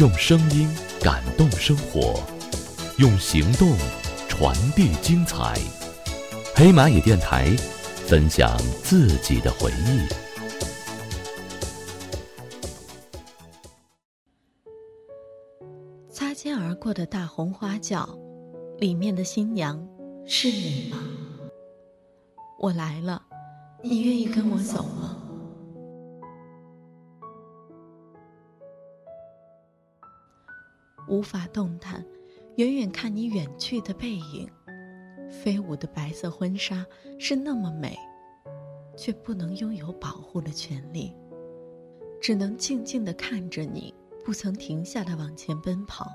用声音感动生活，用行动传递精彩。黑蚂蚁电台，分享自己的回忆。擦肩而过的大红花轿，里面的新娘是你吗？我来了，你愿意跟我走吗？无法动弹，远远看你远去的背影。飞舞的白色婚纱是那么美，却不能拥有保护的权利，只能静静的看着你，不曾停下的往前奔跑。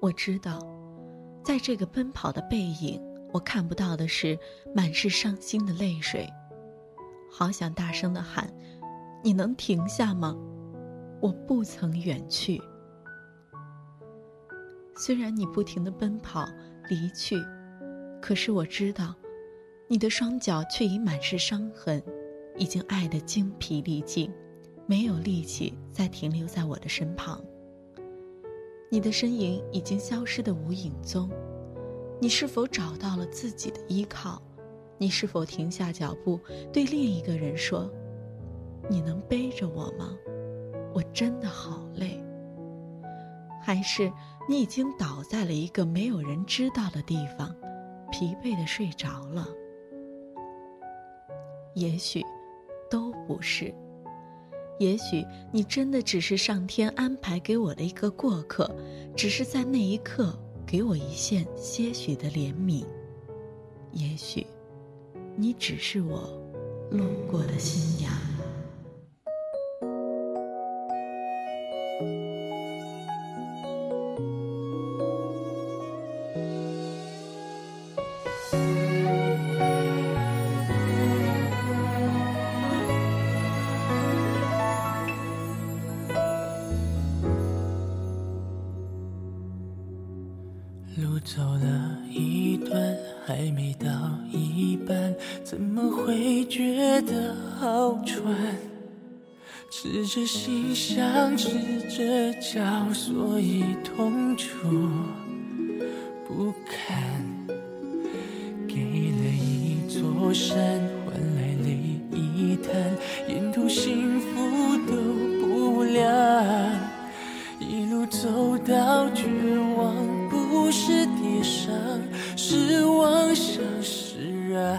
我知道，在这个奔跑的背影，我看不到的是满是伤心的泪水。好想大声的喊：“你能停下吗？我不曾远去。”虽然你不停的奔跑离去，可是我知道，你的双脚却已满是伤痕，已经爱得精疲力尽，没有力气再停留在我的身旁。你的身影已经消失的无影踪，你是否找到了自己的依靠？你是否停下脚步，对另一个人说：“你能背着我吗？我真的好累。”还是？你已经倒在了一个没有人知道的地方，疲惫的睡着了。也许，都不是。也许你真的只是上天安排给我的一个过客，只是在那一刻给我一线些许的怜悯。也许，你只是我路过的新芽路。走了一段，还没到一半，怎么会觉得好喘？赤着心想，赤着脚，所以痛楚不堪。给了一座山，伤，是妄想释然。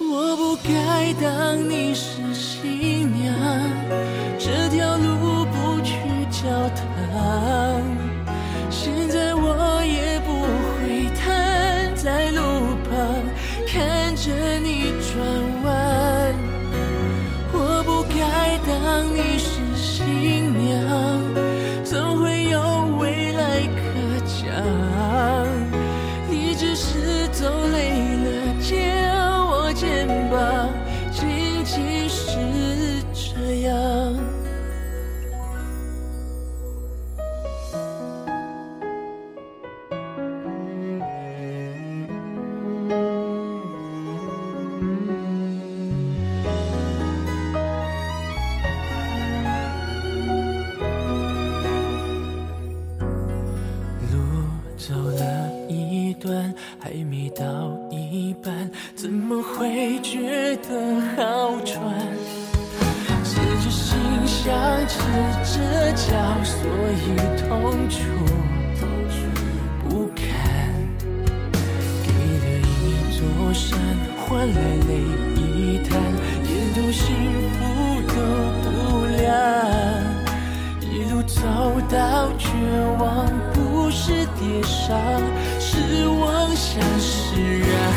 我不该当你是新娘，这条路不去教堂。走了一段还没到一半怎么会觉得好转赤着心想赤着脚所以痛楚不堪给了一座山换来泪一滩也多幸福是跌伤，是妄想释然。